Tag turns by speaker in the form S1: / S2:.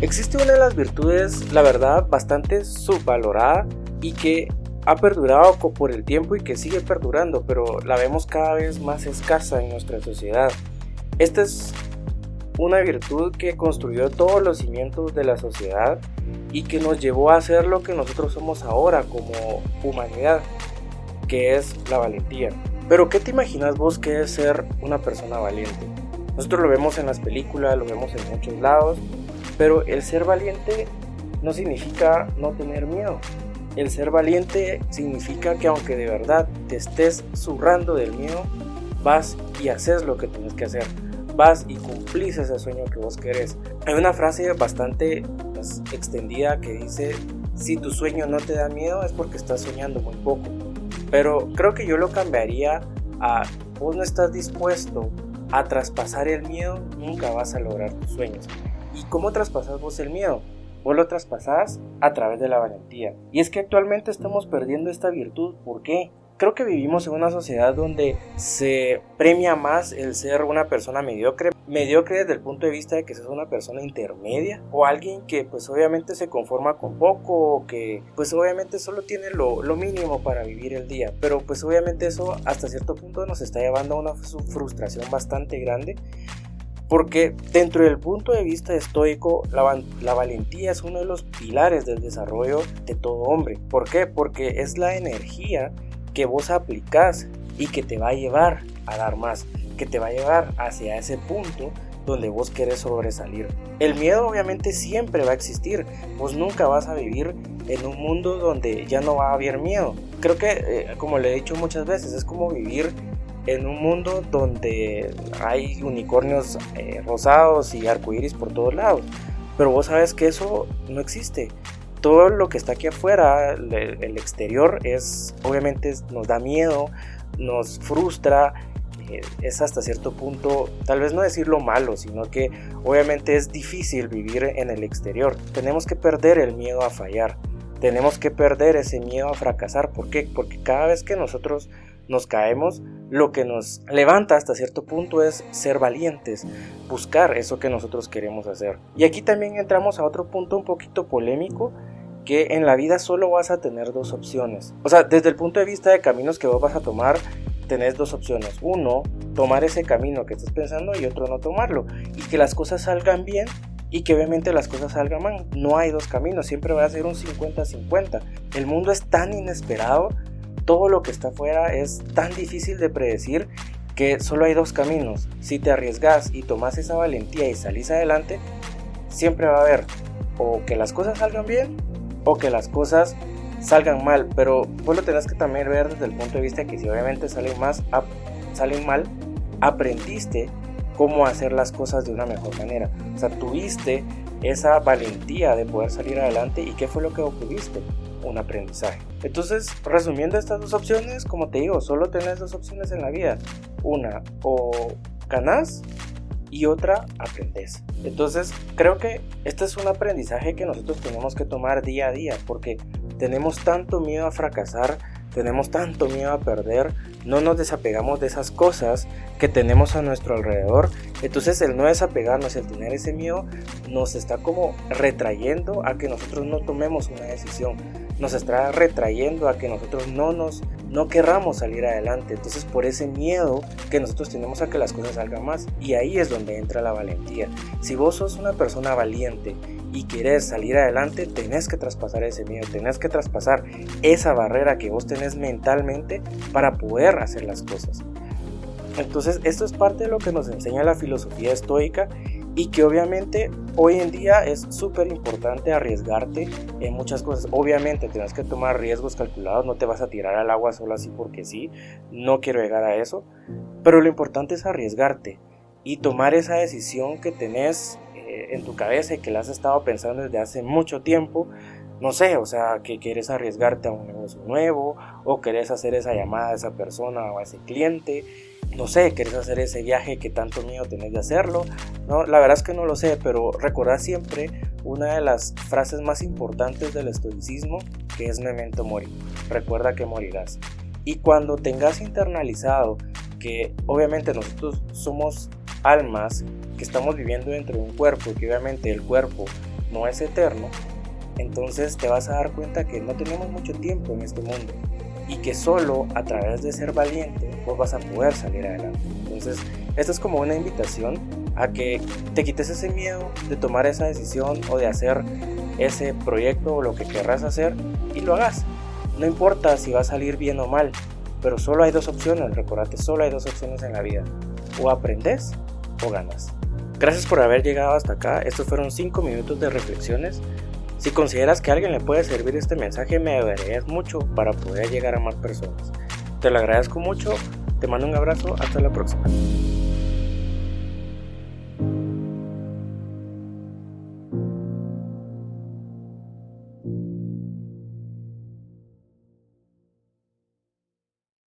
S1: Existe una de las virtudes, la verdad, bastante subvalorada y que ha perdurado por el tiempo y que sigue perdurando, pero la vemos cada vez más escasa en nuestra sociedad. Esta es una virtud que construyó todos los cimientos de la sociedad y que nos llevó a ser lo que nosotros somos ahora como humanidad, que es la valentía. Pero ¿qué te imaginas vos que es ser una persona valiente? Nosotros lo vemos en las películas, lo vemos en muchos lados, pero el ser valiente no significa no tener miedo. El ser valiente significa que aunque de verdad te estés zurrando del miedo, vas y haces lo que tienes que hacer vas y cumplís ese sueño que vos querés. Hay una frase bastante pues, extendida que dice, si tu sueño no te da miedo es porque estás soñando muy poco. Pero creo que yo lo cambiaría a, vos no estás dispuesto a traspasar el miedo, nunca vas a lograr tus sueños. ¿Y cómo traspasas vos el miedo? Vos lo traspasás a través de la valentía. Y es que actualmente estamos perdiendo esta virtud. ¿Por qué? Creo que vivimos en una sociedad donde se premia más el ser una persona mediocre, mediocre desde el punto de vista de que seas una persona intermedia o alguien que pues obviamente se conforma con poco o que pues obviamente solo tiene lo, lo mínimo para vivir el día, pero pues obviamente eso hasta cierto punto nos está llevando a una frustración bastante grande porque dentro del punto de vista estoico, la, valentía es uno de los pilares del desarrollo de todo hombre. ¿Por qué? Porque es la energía que vos aplicás y que te va a llevar a dar más, que te va a llevar hacia ese punto donde vos querés sobresalir. El miedo obviamente siempre va a existir, vos nunca vas a vivir en un mundo donde ya no va a haber miedo. Creo que, eh, como le he dicho muchas veces, es como vivir en un mundo donde hay unicornios eh, rosados y arcoíris por todos lados. Pero vos sabes que eso no existe todo lo que está aquí afuera, el, exterior, es obviamente nos da miedo, nos frustra, eh, es hasta cierto punto, tal vez no decirlo malo, sino que obviamente es difícil vivir en el exterior. Tenemos que perder el miedo a fallar, tenemos que perder ese miedo a fracasar. ¿Por qué? Porque cada vez que nosotros nos caemos, lo que nos levanta hasta cierto punto es ser valientes, buscar eso que nosotros queremos hacer. Y aquí también entramos a otro punto un poquito polémico que en la vida solo vas a tener dos opciones. O sea, desde el punto de vista de caminos que vos vas a tomar, tenés dos opciones. Uno, tomar ese camino que estás pensando y otro no tomarlo. Y que las cosas salgan bien y que obviamente las cosas salgan mal. No hay dos caminos, siempre va a ser un 50-50. El mundo es tan inesperado, todo lo que está afuera es tan difícil de predecir que solo hay dos caminos. Si te arriesgas y tomas esa valentía y salís adelante, siempre va a haber o que las cosas salgan bien o que las cosas salgan mal, pero vos lo tenés que también ver desde el punto de vista que si obviamente salen, más, salen mal, aprendiste cómo hacer las cosas de una mejor manera. O sea, tuviste esa valentía de poder salir adelante y qué fue lo que obtuviste, un aprendizaje. Entonces, resumiendo estas dos opciones, como te digo, solo tenés dos opciones en la vida. Una, o ganás y otra aprendes. Entonces creo que este es un aprendizaje que nosotros tenemos que tomar día a día porque tenemos tanto miedo a fracasar, tenemos tanto miedo a perder, no nos desapegamos de esas cosas que tenemos a nuestro alrededor. Entonces el no desapegarnos, el tener ese miedo, nos está como retrayendo a que nosotros no tomemos una decisión, nos está retrayendo a que nosotros no nos no querramos salir adelante. Entonces por ese miedo que nosotros tenemos a que las cosas salgan más. Y ahí es donde entra la valentía. Si vos sos una persona valiente y querés salir adelante, tenés que traspasar ese miedo, tenés que traspasar esa barrera que vos tenés mentalmente para poder hacer las cosas. Entonces esto es parte de lo que nos enseña la filosofía estoica y que obviamente hoy en día es súper importante arriesgarte en muchas cosas. Obviamente tienes que tomar riesgos calculados, no te vas a tirar al agua solo así porque sí, no quiero llegar a eso, pero lo importante es arriesgarte y tomar esa decisión que tenés en tu cabeza y que la has estado pensando desde hace mucho tiempo. No sé, o sea, que quieres arriesgarte a un negocio nuevo o quieres hacer esa llamada a esa persona o a ese cliente no sé, querés hacer ese viaje que tanto miedo tenés de hacerlo. No, la verdad es que no lo sé, pero recordad siempre una de las frases más importantes del estoicismo, que es memento mori. Recuerda que morirás. Y cuando tengas internalizado que obviamente nosotros somos almas que estamos viviendo dentro de un cuerpo, que obviamente el cuerpo no es eterno, entonces te vas a dar cuenta que no tenemos mucho tiempo en este mundo y que solo a través de ser valiente vos vas a poder salir adelante. Entonces, esto es como una invitación a que te quites ese miedo de tomar esa decisión o de hacer ese proyecto o lo que querrás hacer y lo hagas. No importa si va a salir bien o mal, pero solo hay dos opciones, recordate, solo hay dos opciones en la vida. O aprendes ganas. Gracias por haber llegado hasta acá. Estos fueron 5 minutos de reflexiones. Si consideras que a alguien le puede servir este mensaje, me ayudarías mucho para poder llegar a más personas. Te lo agradezco mucho. Te mando un abrazo. Hasta la próxima.